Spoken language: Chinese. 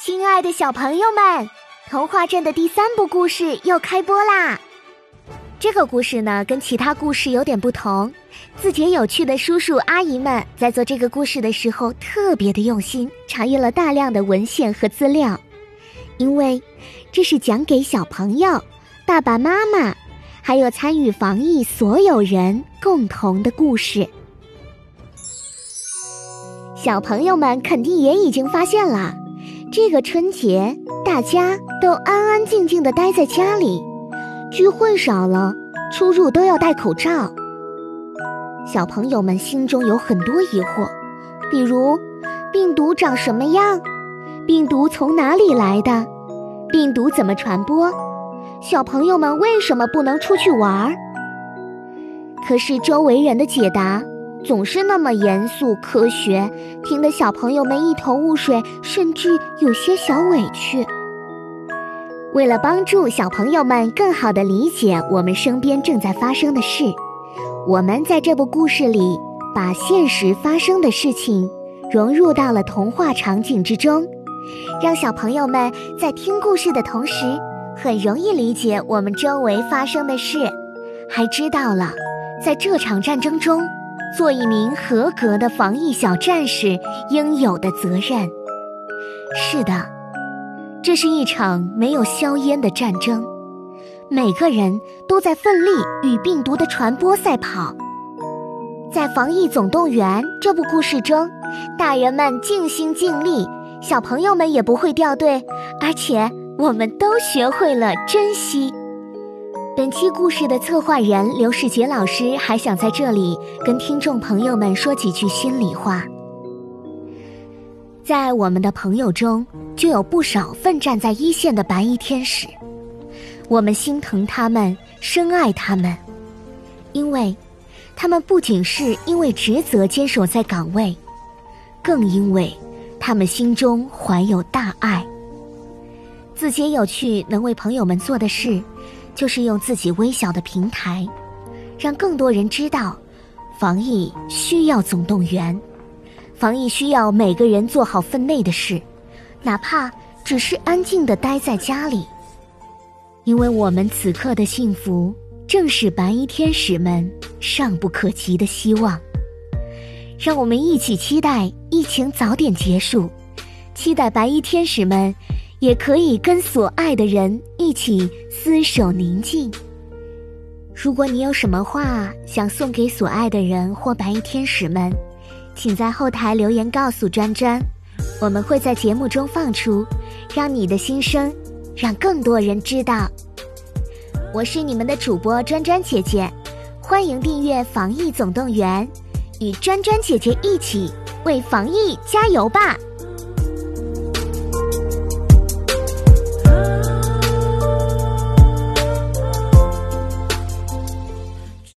亲爱的小朋友们，童话镇的第三部故事又开播啦！这个故事呢，跟其他故事有点不同。字节有趣的叔叔阿姨们在做这个故事的时候，特别的用心，查阅了大量的文献和资料，因为这是讲给小朋友、爸爸妈妈，还有参与防疫所有人共同的故事。小朋友们肯定也已经发现了。这个春节，大家都安安静静的待在家里，聚会少了，出入都要戴口罩。小朋友们心中有很多疑惑，比如病毒长什么样，病毒从哪里来的，病毒怎么传播，小朋友们为什么不能出去玩？可是周围人的解答。总是那么严肃科学，听得小朋友们一头雾水，甚至有些小委屈。为了帮助小朋友们更好的理解我们身边正在发生的事，我们在这部故事里把现实发生的事情融入到了童话场景之中，让小朋友们在听故事的同时，很容易理解我们周围发生的事，还知道了在这场战争中。做一名合格的防疫小战士应有的责任。是的，这是一场没有硝烟的战争，每个人都在奋力与病毒的传播赛跑。在《防疫总动员》这部故事中，大人们尽心尽力，小朋友们也不会掉队，而且我们都学会了珍惜。本期故事的策划人刘世杰老师还想在这里跟听众朋友们说几句心里话。在我们的朋友中，就有不少奋战在一线的白衣天使，我们心疼他们，深爱他们，因为，他们不仅是因为职责坚守在岗位，更因为，他们心中怀有大爱。自己有趣能为朋友们做的事。就是用自己微小的平台，让更多人知道，防疫需要总动员，防疫需要每个人做好分内的事，哪怕只是安静的待在家里。因为我们此刻的幸福，正是白衣天使们尚不可及的希望。让我们一起期待疫情早点结束，期待白衣天使们。也可以跟所爱的人一起厮守宁静。如果你有什么话想送给所爱的人或白衣天使们，请在后台留言告诉专专，我们会在节目中放出，让你的心声让更多人知道。我是你们的主播专专姐姐，欢迎订阅《防疫总动员》，与专专姐姐一起为防疫加油吧！